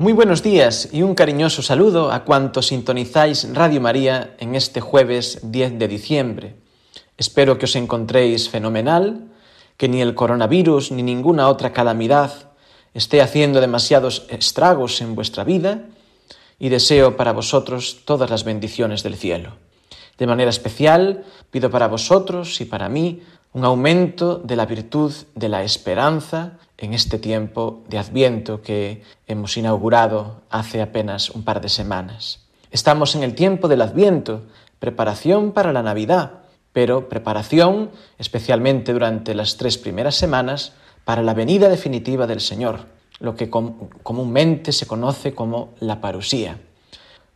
Muy buenos días y un cariñoso saludo a cuantos sintonizáis Radio María en este jueves 10 de diciembre. Espero que os encontréis fenomenal, que ni el coronavirus ni ninguna otra calamidad esté haciendo demasiados estragos en vuestra vida y deseo para vosotros todas las bendiciones del cielo. De manera especial pido para vosotros y para mí un aumento de la virtud de la esperanza en este tiempo de Adviento que hemos inaugurado hace apenas un par de semanas. Estamos en el tiempo del Adviento, preparación para la Navidad, pero preparación especialmente durante las tres primeras semanas para la venida definitiva del Señor, lo que comúnmente se conoce como la parusía,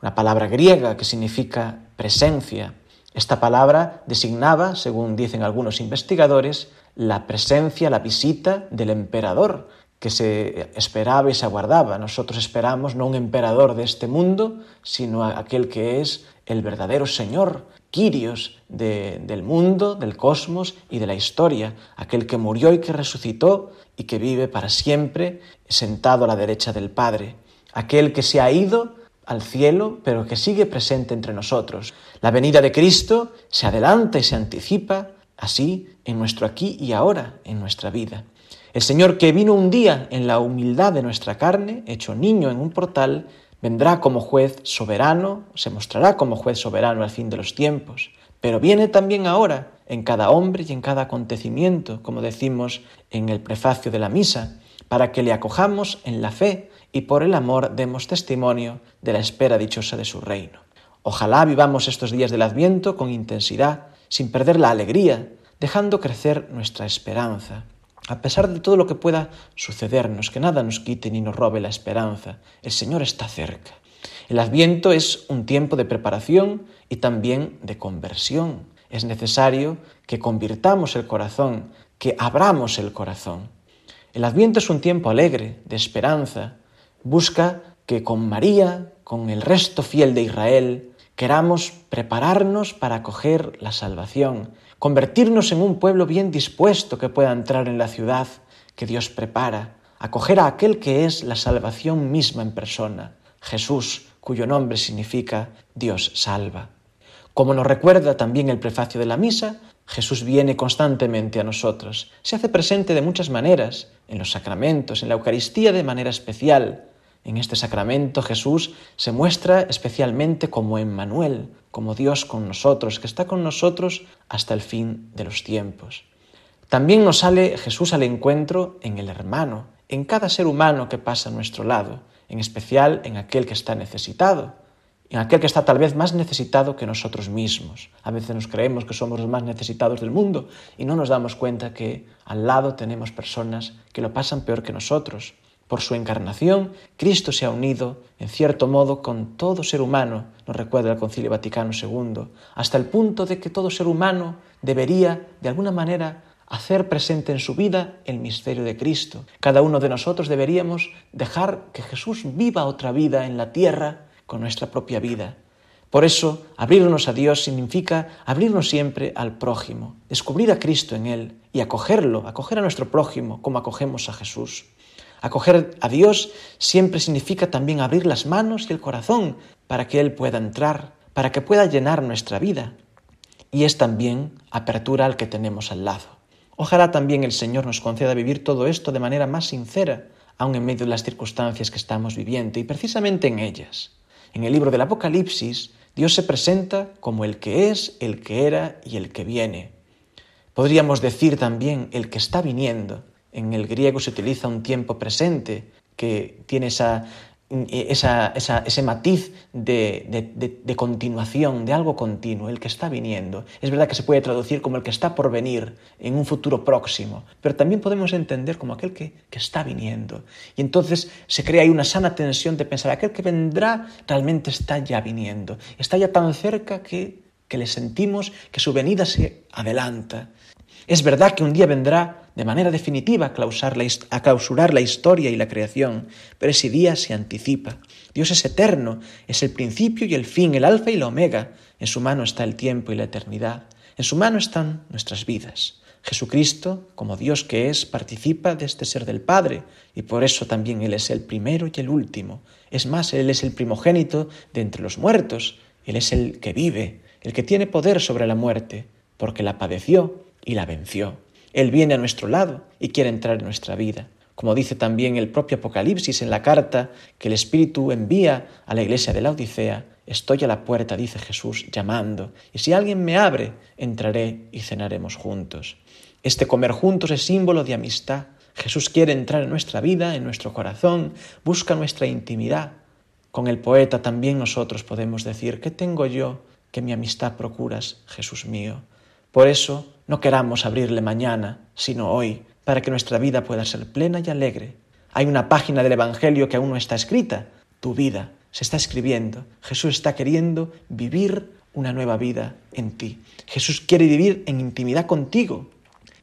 una palabra griega que significa presencia, esta palabra designaba, según dicen algunos investigadores, la presencia, la visita del emperador que se esperaba y se aguardaba. Nosotros esperamos no un emperador de este mundo, sino aquel que es el verdadero Señor, Quirios del mundo, del cosmos y de la historia, aquel que murió y que resucitó y que vive para siempre sentado a la derecha del Padre, aquel que se ha ido al cielo, pero que sigue presente entre nosotros. La venida de Cristo se adelanta y se anticipa así en nuestro aquí y ahora, en nuestra vida. El Señor que vino un día en la humildad de nuestra carne, hecho niño en un portal, vendrá como juez soberano, se mostrará como juez soberano al fin de los tiempos, pero viene también ahora en cada hombre y en cada acontecimiento, como decimos en el prefacio de la misa, para que le acojamos en la fe y por el amor demos testimonio de la espera dichosa de su reino. Ojalá vivamos estos días del Adviento con intensidad, sin perder la alegría, dejando crecer nuestra esperanza. A pesar de todo lo que pueda sucedernos, que nada nos quite ni nos robe la esperanza, el Señor está cerca. El Adviento es un tiempo de preparación y también de conversión. Es necesario que convirtamos el corazón, que abramos el corazón. El Adviento es un tiempo alegre, de esperanza, busca que con María, con el resto fiel de Israel, queramos prepararnos para acoger la salvación, convertirnos en un pueblo bien dispuesto que pueda entrar en la ciudad que Dios prepara, acoger a aquel que es la salvación misma en persona, Jesús, cuyo nombre significa Dios salva. Como nos recuerda también el prefacio de la misa, Jesús viene constantemente a nosotros, se hace presente de muchas maneras, en los sacramentos, en la Eucaristía de manera especial, en este sacramento Jesús se muestra especialmente como Emmanuel, como Dios con nosotros, que está con nosotros hasta el fin de los tiempos. También nos sale Jesús al encuentro en el hermano, en cada ser humano que pasa a nuestro lado, en especial en aquel que está necesitado, en aquel que está tal vez más necesitado que nosotros mismos. A veces nos creemos que somos los más necesitados del mundo y no nos damos cuenta que al lado tenemos personas que lo pasan peor que nosotros, por su encarnación, Cristo se ha unido, en cierto modo, con todo ser humano, nos recuerda el Concilio Vaticano II, hasta el punto de que todo ser humano debería, de alguna manera, hacer presente en su vida el misterio de Cristo. Cada uno de nosotros deberíamos dejar que Jesús viva otra vida en la tierra con nuestra propia vida. Por eso, abrirnos a Dios significa abrirnos siempre al prójimo, descubrir a Cristo en Él y acogerlo, acoger a nuestro prójimo como acogemos a Jesús. Acoger a Dios siempre significa también abrir las manos y el corazón para que Él pueda entrar, para que pueda llenar nuestra vida. Y es también apertura al que tenemos al lado. Ojalá también el Señor nos conceda vivir todo esto de manera más sincera, aun en medio de las circunstancias que estamos viviendo, y precisamente en ellas. En el libro del Apocalipsis, Dios se presenta como el que es, el que era y el que viene. Podríamos decir también el que está viniendo, en el griego se utiliza un tiempo presente que tiene esa eh, ese matiz de, continuación, de algo continuo, el que está viniendo. Es verdad que se puede traducir como el que está por venir en un futuro próximo, pero también podemos entender como aquel que, que está viniendo. Y entonces se crea ahí una sana tensión de pensar, aquel que vendrá realmente está ya viniendo, está ya tan cerca que, que le sentimos que su venida se adelanta. Es verdad que un día vendrá de manera definitiva a clausurar la historia y la creación, pero ese día se anticipa. Dios es eterno, es el principio y el fin, el alfa y la omega. En su mano está el tiempo y la eternidad. En su mano están nuestras vidas. Jesucristo, como Dios que es, participa de este ser del Padre, y por eso también Él es el primero y el último. Es más, Él es el primogénito de entre los muertos, Él es el que vive, el que tiene poder sobre la muerte, porque la padeció y la venció. Él viene a nuestro lado y quiere entrar en nuestra vida. Como dice también el propio Apocalipsis en la carta que el Espíritu envía a la iglesia de la Odisea, estoy a la puerta, dice Jesús, llamando, y si alguien me abre, entraré y cenaremos juntos. Este comer juntos es símbolo de amistad. Jesús quiere entrar en nuestra vida, en nuestro corazón, busca nuestra intimidad. Con el poeta también nosotros podemos decir, ¿qué tengo yo que mi amistad procuras, Jesús mío? Por eso no queramos abrirle mañana, sino hoy, para que nuestra vida pueda ser plena y alegre. Hay una página del Evangelio que aún no está escrita. Tu vida se está escribiendo. Jesús está queriendo vivir una nueva vida en ti. Jesús quiere vivir en intimidad contigo.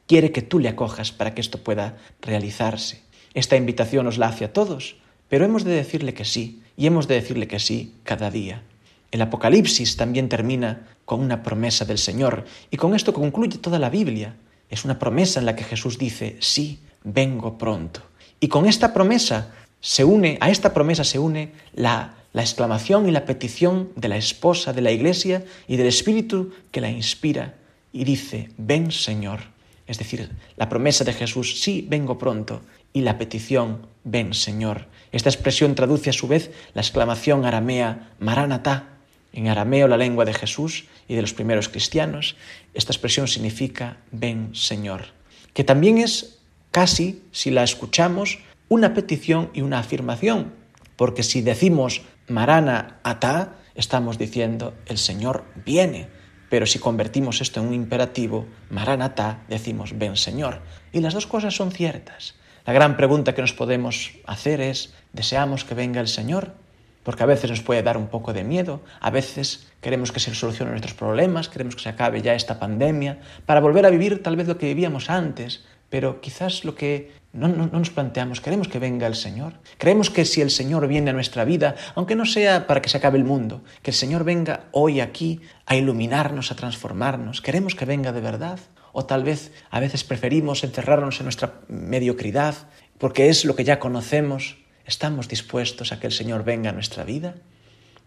Quiere que tú le acojas para que esto pueda realizarse. Esta invitación nos la hace a todos, pero hemos de decirle que sí, y hemos de decirle que sí cada día. El Apocalipsis también termina con una promesa del Señor y con esto concluye toda la Biblia. Es una promesa en la que Jesús dice, sí, vengo pronto. Y con esta promesa se une, a esta promesa se une la, la exclamación y la petición de la esposa de la iglesia y del Espíritu que la inspira y dice, ven Señor. Es decir, la promesa de Jesús, sí, vengo pronto, y la petición, ven Señor. Esta expresión traduce a su vez la exclamación aramea, Maranatá, en arameo, la lengua de Jesús y de los primeros cristianos, esta expresión significa ven Señor, que también es casi, si la escuchamos, una petición y una afirmación, porque si decimos marana ata, estamos diciendo el Señor viene, pero si convertimos esto en un imperativo, maranatá, decimos ven Señor. Y las dos cosas son ciertas. La gran pregunta que nos podemos hacer es, ¿deseamos que venga el Señor? Porque a veces nos puede dar un poco de miedo, a veces queremos que se solucionen nuestros problemas, queremos que se acabe ya esta pandemia, para volver a vivir tal vez lo que vivíamos antes, pero quizás lo que no, nos planteamos, queremos que venga el Señor, creemos que si el Señor viene a nuestra vida, aunque no sea para que se acabe el mundo, que el Señor venga hoy aquí a iluminarnos, a transformarnos, queremos que venga de verdad, o tal vez a veces preferimos encerrarnos en nuestra mediocridad, porque es lo que ya conocemos, ¿Estamos dispuestos a que el Señor venga a nuestra vida?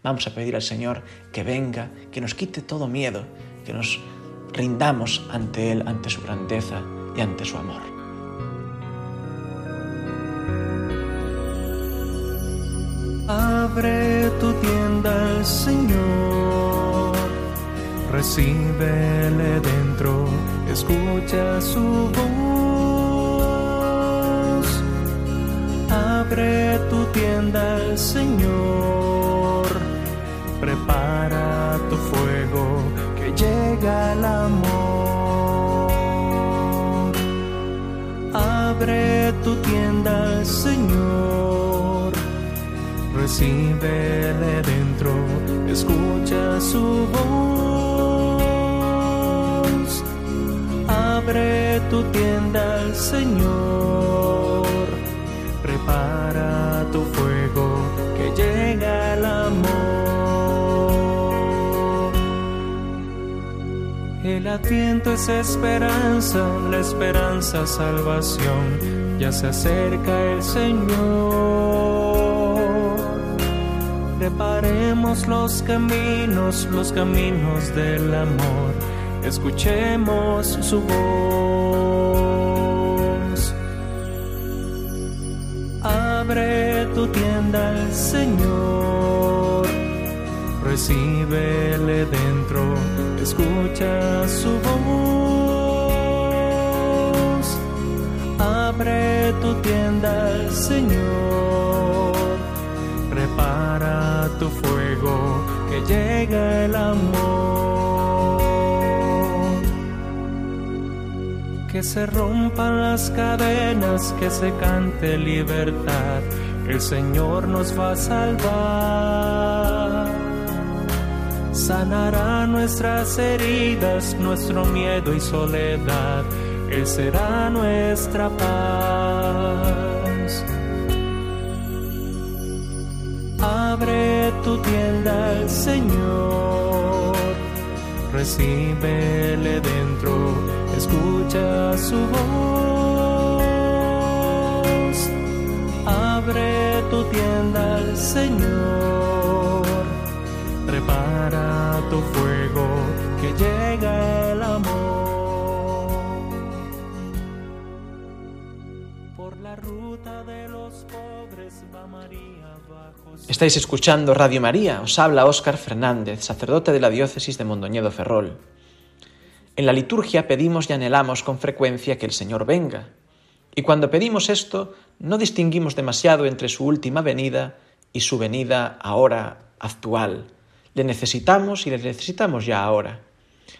Vamos a pedir al Señor que venga, que nos quite todo miedo, que nos rindamos ante Él, ante su grandeza y ante su amor. Abre tu tienda al Señor, recíbele dentro, escucha su voz abre tu tienda al Señor, prepara tu fuego que llega el amor. Abre tu tienda al Señor, recíbele dentro, escucha su voz. Abre tu tienda al Señor El adviento es esperanza, la esperanza salvación, ya se acerca el Señor. Preparemos los caminos, los caminos del amor, escuchemos su voz. abre tu tienda al Señor, recíbele dentro, escucha su voz. Abre tu tienda Señor, tu fuego, que llega el amor. Que se rompan las cadenas, que se cante libertad, el Señor nos va a salvar. Sanará nuestras heridas, nuestro miedo y soledad, Él será nuestra paz. Abre tu tienda al Señor, recíbele dentro, escucha su voz. Abre tu tienda al Señor, Estáis escuchando Radio María, os habla Óscar Fernández, sacerdote de la diócesis de Mondoñedo Ferrol. En la liturgia pedimos y anhelamos con frecuencia que el Señor venga. Y cuando pedimos esto, no distinguimos demasiado entre su última venida y su venida ahora actual. Le necesitamos y le necesitamos ya ahora.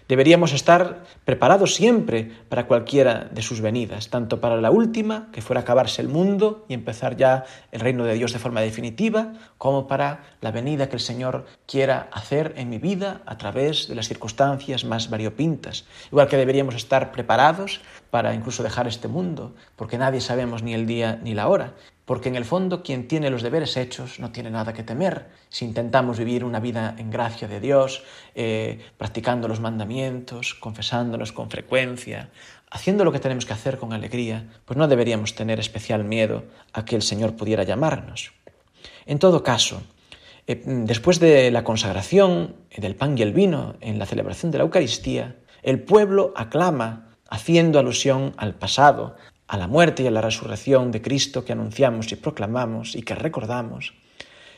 Deberíamos estar preparados siempre para cualquiera de sus venidas, tanto para la última, que fuera acabarse el mundo y empezar ya el reino de Dios de forma definitiva, como para la venida que el Señor quiera hacer en mi vida a través de las circunstancias más variopintas. Igual que deberíamos estar preparados para incluso dejar este mundo, porque nadie sabemos ni el día ni la hora. Porque en el fondo quien tiene los deberes hechos no tiene nada que temer. Si intentamos vivir una vida en gracia de Dios, eh, practicando los mandamientos, confesándonos con frecuencia, haciendo lo que tenemos que hacer con alegría, pues no deberíamos tener especial miedo a que el Señor pudiera llamarnos. En todo caso, eh, después de la consagración del pan y el vino en la celebración de la Eucaristía, el pueblo aclama haciendo alusión al pasado, a la muerte y a la resurrección de Cristo que anunciamos y proclamamos y que recordamos,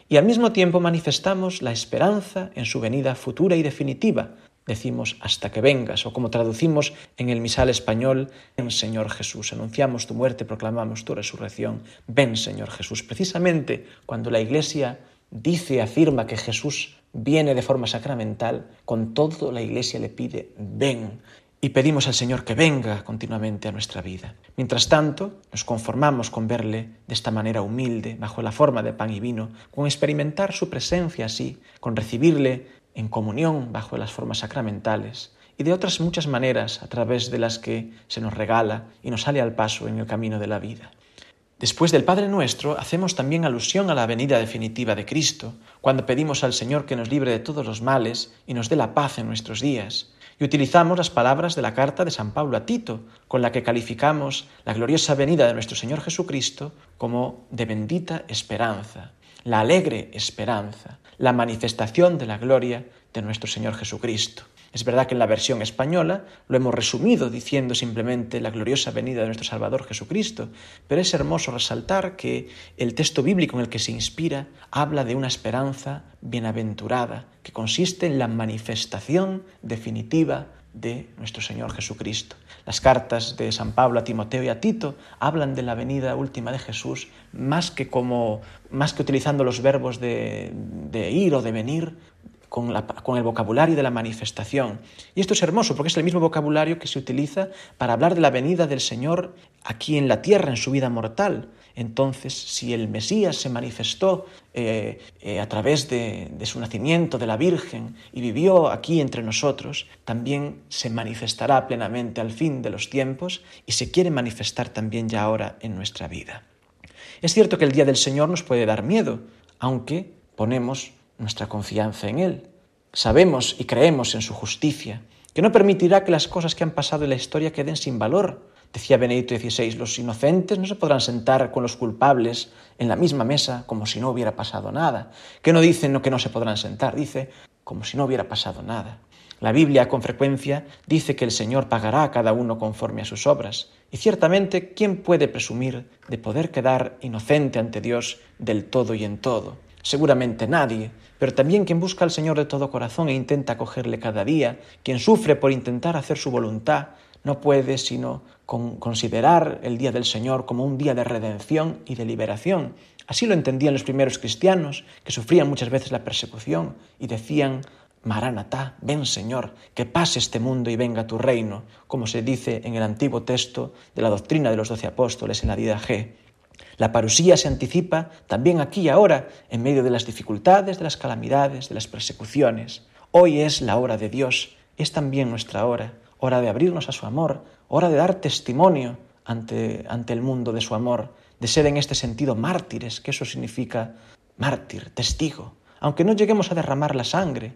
y al mismo tiempo manifestamos la esperanza en su venida futura y definitiva. Decimos hasta que vengas, o como traducimos en el misal español, ven Señor Jesús, anunciamos tu muerte, proclamamos tu resurrección, ven Señor Jesús. Precisamente cuando la Iglesia dice, afirma que Jesús viene de forma sacramental, con todo la Iglesia le pide, ven, y pedimos al Señor que venga continuamente a nuestra vida. Mientras tanto, nos conformamos con verle de esta manera humilde, bajo la forma de pan y vino, con experimentar su presencia así, con recibirle en comunión bajo las formas sacramentales y de otras muchas maneras a través de las que se nos regala y nos sale al paso en el camino de la vida. Después del Padre Nuestro, hacemos también alusión a la venida definitiva de Cristo, cuando pedimos al Señor que nos libre de todos los males y nos dé la paz en nuestros días. Y utilizamos las palabras de la carta de San Pablo a Tito, con la que calificamos la gloriosa venida de nuestro Señor Jesucristo como de bendita esperanza, la alegre esperanza, la manifestación de la gloria de nuestro Señor Jesucristo. Es verdad que en la versión española lo hemos resumido diciendo simplemente la gloriosa venida de nuestro Salvador Jesucristo, pero es hermoso resaltar que el texto bíblico en el que se inspira habla de una esperanza bienaventurada, que consiste en la manifestación definitiva de nuestro Señor Jesucristo. Las cartas de San Pablo a Timoteo y a Tito hablan de la venida última de Jesús más que como más que utilizando los verbos de, de ir o de venir, con, el vocabulario de la manifestación. Y esto es hermoso porque es el mismo vocabulario que se utiliza para hablar de la venida del Señor aquí en la tierra, en su vida mortal. Entonces, si el Mesías se manifestó eh, eh, a través de, de su nacimiento, de la Virgen, y vivió aquí entre nosotros, también se manifestará plenamente al fin de los tiempos y se quiere manifestar también ya ahora en nuestra vida. Es cierto que el día del Señor nos puede dar miedo, aunque ponemos nuestra confianza en Él. Sabemos y creemos en su justicia, que no permitirá que las cosas que han pasado en la historia queden sin valor. Decía Benedicto XVI, los inocentes no se podrán sentar con los culpables en la misma mesa como si no hubiera pasado nada. Que no dicen no, que no se podrán sentar, dice como si no hubiera pasado nada. La Biblia con frecuencia dice que el Señor pagará a cada uno conforme a sus obras. Y ciertamente, ¿quién puede presumir de poder quedar inocente ante Dios del todo y en todo? Seguramente nadie, pero también quien busca al Señor de todo corazón e intenta acogerle cada día, quien sufre por intentar hacer su voluntad, no puede sino considerar el día del Señor como un día de redención y de liberación. Así lo entendían los primeros cristianos, que sufrían muchas veces la persecución y decían, Maranatá, ven Señor, que pase este mundo y venga tu reino, como se dice en el antiguo texto de la doctrina de los doce apóstoles en la Dida G. La parusía se anticipa también aquí y ahora, en medio de las dificultades, de las calamidades, de las persecuciones. Hoy es la hora de Dios, es también nuestra hora, hora de abrirnos a su amor, hora de dar testimonio ante, ante el mundo de su amor, de ser en este sentido mártires, que eso significa mártir, testigo, aunque no lleguemos a derramar la sangre,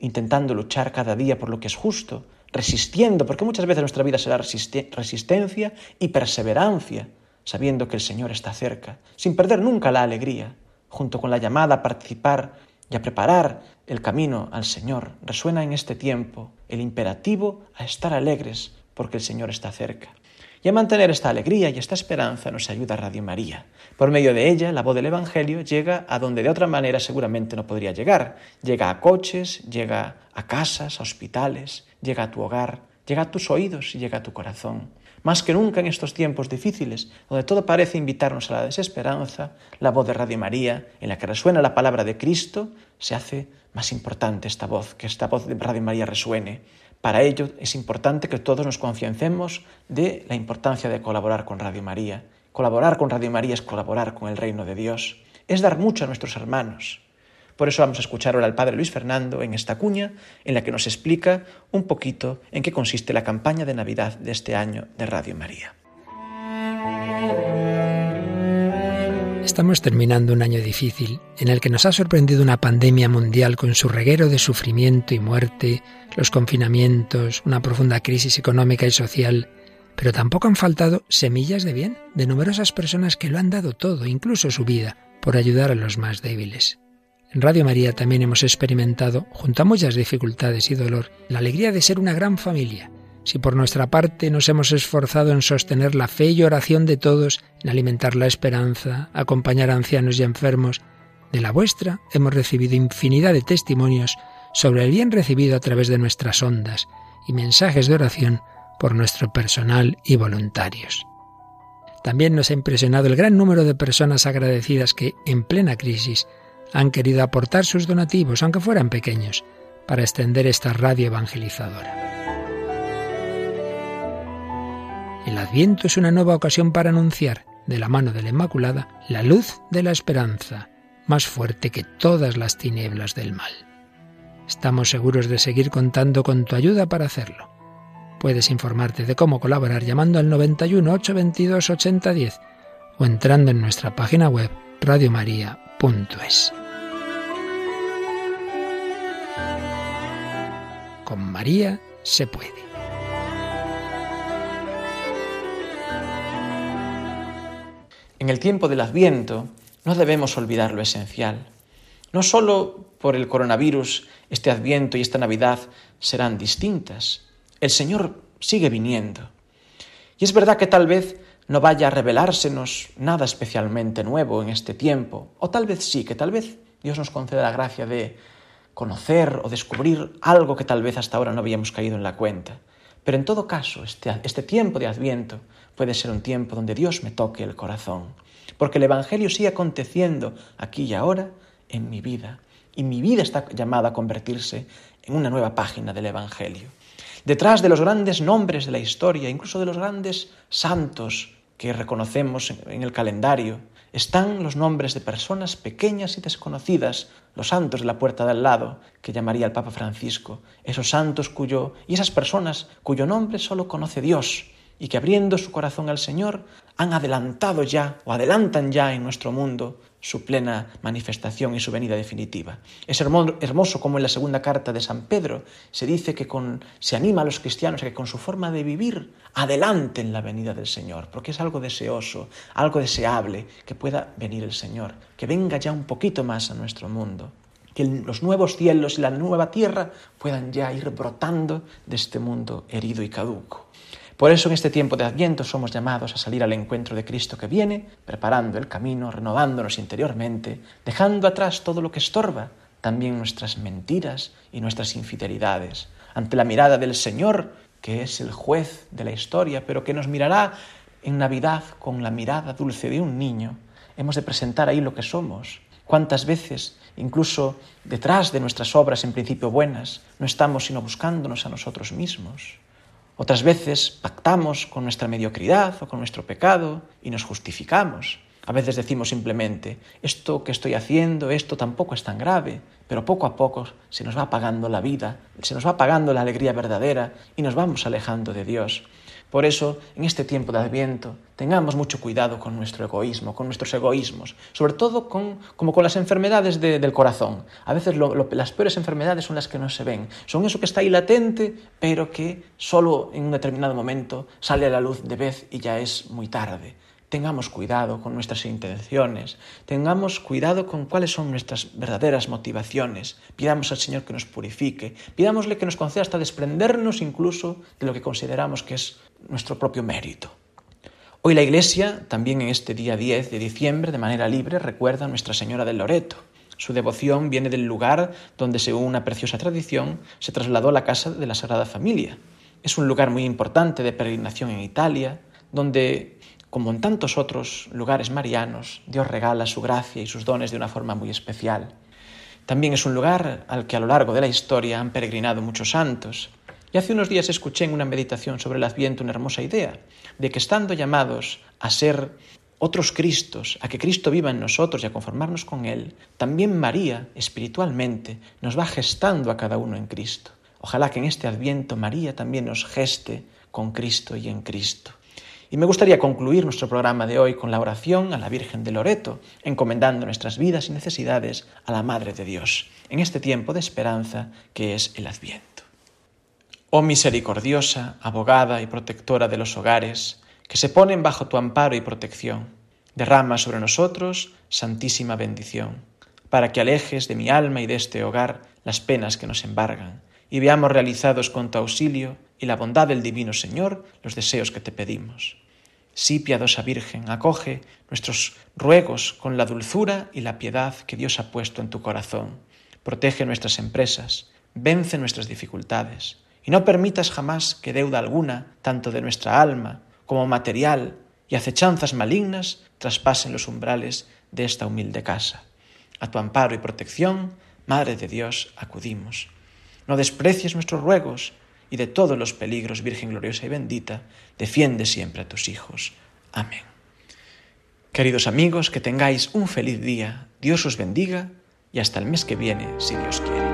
intentando luchar cada día por lo que es justo, resistiendo, porque muchas veces nuestra vida será resistencia y perseverancia, sabiendo que el Señor está cerca, sin perder nunca la alegría, junto con la llamada a participar y a preparar el camino al Señor, resuena en este tiempo el imperativo a estar alegres porque el Señor está cerca. Y a mantener esta alegría y esta esperanza nos ayuda Radio María. Por medio de ella, la voz del Evangelio llega a donde de otra manera seguramente no podría llegar. Llega a coches, llega a casas, a hospitales, llega a tu hogar, llega a tus oídos y llega a tu corazón. Más que nunca en estos tiempos difíciles, donde todo parece invitarnos a la desesperanza, la voz de Radio María, en la que resuena la palabra de Cristo, se hace más importante esta voz, que esta voz de Radio María resuene. Para ello es importante que todos nos conciencemos de la importancia de colaborar con Radio María. Colaborar con Radio María es colaborar con el reino de Dios, es dar mucho a nuestros hermanos, por eso vamos a escuchar ahora al Padre Luis Fernando en esta cuña en la que nos explica un poquito en qué consiste la campaña de Navidad de este año de Radio María. Estamos terminando un año difícil en el que nos ha sorprendido una pandemia mundial con su reguero de sufrimiento y muerte, los confinamientos, una profunda crisis económica y social, pero tampoco han faltado semillas de bien de numerosas personas que lo han dado todo, incluso su vida, por ayudar a los más débiles. En Radio María también hemos experimentado, junto a muchas dificultades y dolor, la alegría de ser una gran familia. Si por nuestra parte nos hemos esforzado en sostener la fe y oración de todos, en alimentar la esperanza, acompañar a ancianos y enfermos, de la vuestra hemos recibido infinidad de testimonios sobre el bien recibido a través de nuestras ondas y mensajes de oración por nuestro personal y voluntarios. También nos ha impresionado el gran número de personas agradecidas que, en plena crisis, han querido aportar sus donativos, aunque fueran pequeños, para extender esta radio evangelizadora. El Adviento es una nueva ocasión para anunciar, de la mano de la Inmaculada, la luz de la esperanza, más fuerte que todas las tinieblas del mal. Estamos seguros de seguir contando con tu ayuda para hacerlo. Puedes informarte de cómo colaborar llamando al 91 822 8010 o entrando en nuestra página web radiomaria.es. Con María se puede. En el tiempo del Adviento no debemos olvidar lo esencial. No solo por el coronavirus este Adviento y esta Navidad serán distintas. El Señor sigue viniendo. Y es verdad que tal vez no vaya a revelársenos nada especialmente nuevo en este tiempo, o tal vez sí, que tal vez Dios nos conceda la gracia de conocer o descubrir algo que tal vez hasta ahora no habíamos caído en la cuenta. Pero en todo caso, este, este tiempo de Adviento puede ser un tiempo donde Dios me toque el corazón, porque el Evangelio sigue aconteciendo aquí y ahora en mi vida, y mi vida está llamada a convertirse en una nueva página del Evangelio. Detrás de los grandes nombres de la historia, incluso de los grandes santos que reconocemos en el calendario, están los nombres de personas pequeñas y desconocidas, los santos de la puerta de al lado, que llamaría el Papa Francisco, esos santos cuyo y esas personas cuyo nombre solo conoce Dios y que abriendo su corazón al Señor han adelantado ya o adelantan ya en nuestro mundo su plena manifestación y su venida definitiva. Es hermoso como en la segunda carta de San Pedro se dice que se anima a los cristianos a que con su forma de vivir adelanten la venida del Señor, porque es algo deseoso, algo deseable que pueda venir el Señor, que venga ya un poquito más a nuestro mundo que los nuevos cielos y la nueva tierra puedan ya ir brotando de este mundo herido y caduco. Por eso en este tiempo de Adviento somos llamados a salir al encuentro de Cristo que viene, preparando el camino, renovándonos interiormente, dejando atrás todo lo que estorba, también nuestras mentiras y nuestras infidelidades. Ante la mirada del Señor, que es el juez de la historia, pero que nos mirará en Navidad con la mirada dulce de un niño. Hemos de presentar ahí lo que somos. ¿Cuántas veces, incluso detrás de nuestras obras en principio buenas, no estamos sino buscándonos a nosotros mismos? Otras veces pactamos con nuestra mediocridad o con nuestro pecado y nos justificamos. A veces decimos simplemente, esto que estoy haciendo, esto tampoco es tan grave, pero poco a poco se nos va apagando la vida, se nos va apagando la alegría verdadera y nos vamos alejando de Dios. Por eso, en este tiempo de Adviento, tengamos mucho cuidado con nuestro egoísmo, con nuestros egoísmos, sobre todo con, como con las enfermedades del corazón. A veces las peores enfermedades son las que no se ven, son eso que está ahí latente, pero que solo en un determinado momento sale a la luz de vez y ya es muy tarde. Tengamos cuidado con nuestras intenciones, tengamos cuidado con cuáles son nuestras verdaderas motivaciones. Pidamos al Señor que nos purifique, pidámosle que nos conceda hasta desprendernos incluso de lo que consideramos que es nuestro propio mérito. Hoy la Iglesia, también en este día 10 de diciembre, de manera libre, recuerda a Nuestra Señora del Loreto. Su devoción viene del lugar donde, según una preciosa tradición, se trasladó a la casa de la Sagrada Familia. Es un lugar muy importante de peregrinación en Italia, donde como en tantos otros lugares marianos, Dios regala su gracia y sus dones de una forma muy especial. También es un lugar al que a lo largo de la historia han peregrinado muchos santos. Y hace unos días escuché en una meditación sobre el Adviento una hermosa idea, de que estando llamados a ser otros Cristos, a que Cristo viva en nosotros y a conformarnos con Él, también María, espiritualmente, nos va gestando a cada uno en Cristo. Ojalá que en este Adviento María también nos geste con Cristo y en Cristo. Y me gustaría concluir nuestro programa de hoy con la oración a la Virgen de Loreto, encomendando nuestras vidas y necesidades a la Madre de Dios, en este tiempo de esperanza que es el Adviento. Oh misericordiosa, abogada y protectora de los hogares, que se ponen bajo tu amparo y protección, derrama sobre nosotros santísima bendición, para que alejes de mi alma y de este hogar las penas que nos embargan, y veamos realizados con tu auxilio y la bondad del Divino Señor los deseos que te pedimos. Sí, piadosa Virgen, acoge nuestros ruegos con la dulzura y la piedad que Dios ha puesto en tu corazón. Protege nuestras empresas, vence nuestras dificultades y no permitas jamás que deuda alguna, tanto de nuestra alma como material y acechanzas malignas, traspasen los umbrales de esta humilde casa. A tu amparo y protección, Madre de Dios, acudimos. No desprecies nuestros ruegos, y de todos los peligros, Virgen gloriosa y bendita, defiende siempre a tus hijos. Amén. Queridos amigos, que tengáis un feliz día, Dios os bendiga y hasta el mes que viene, si Dios quiere.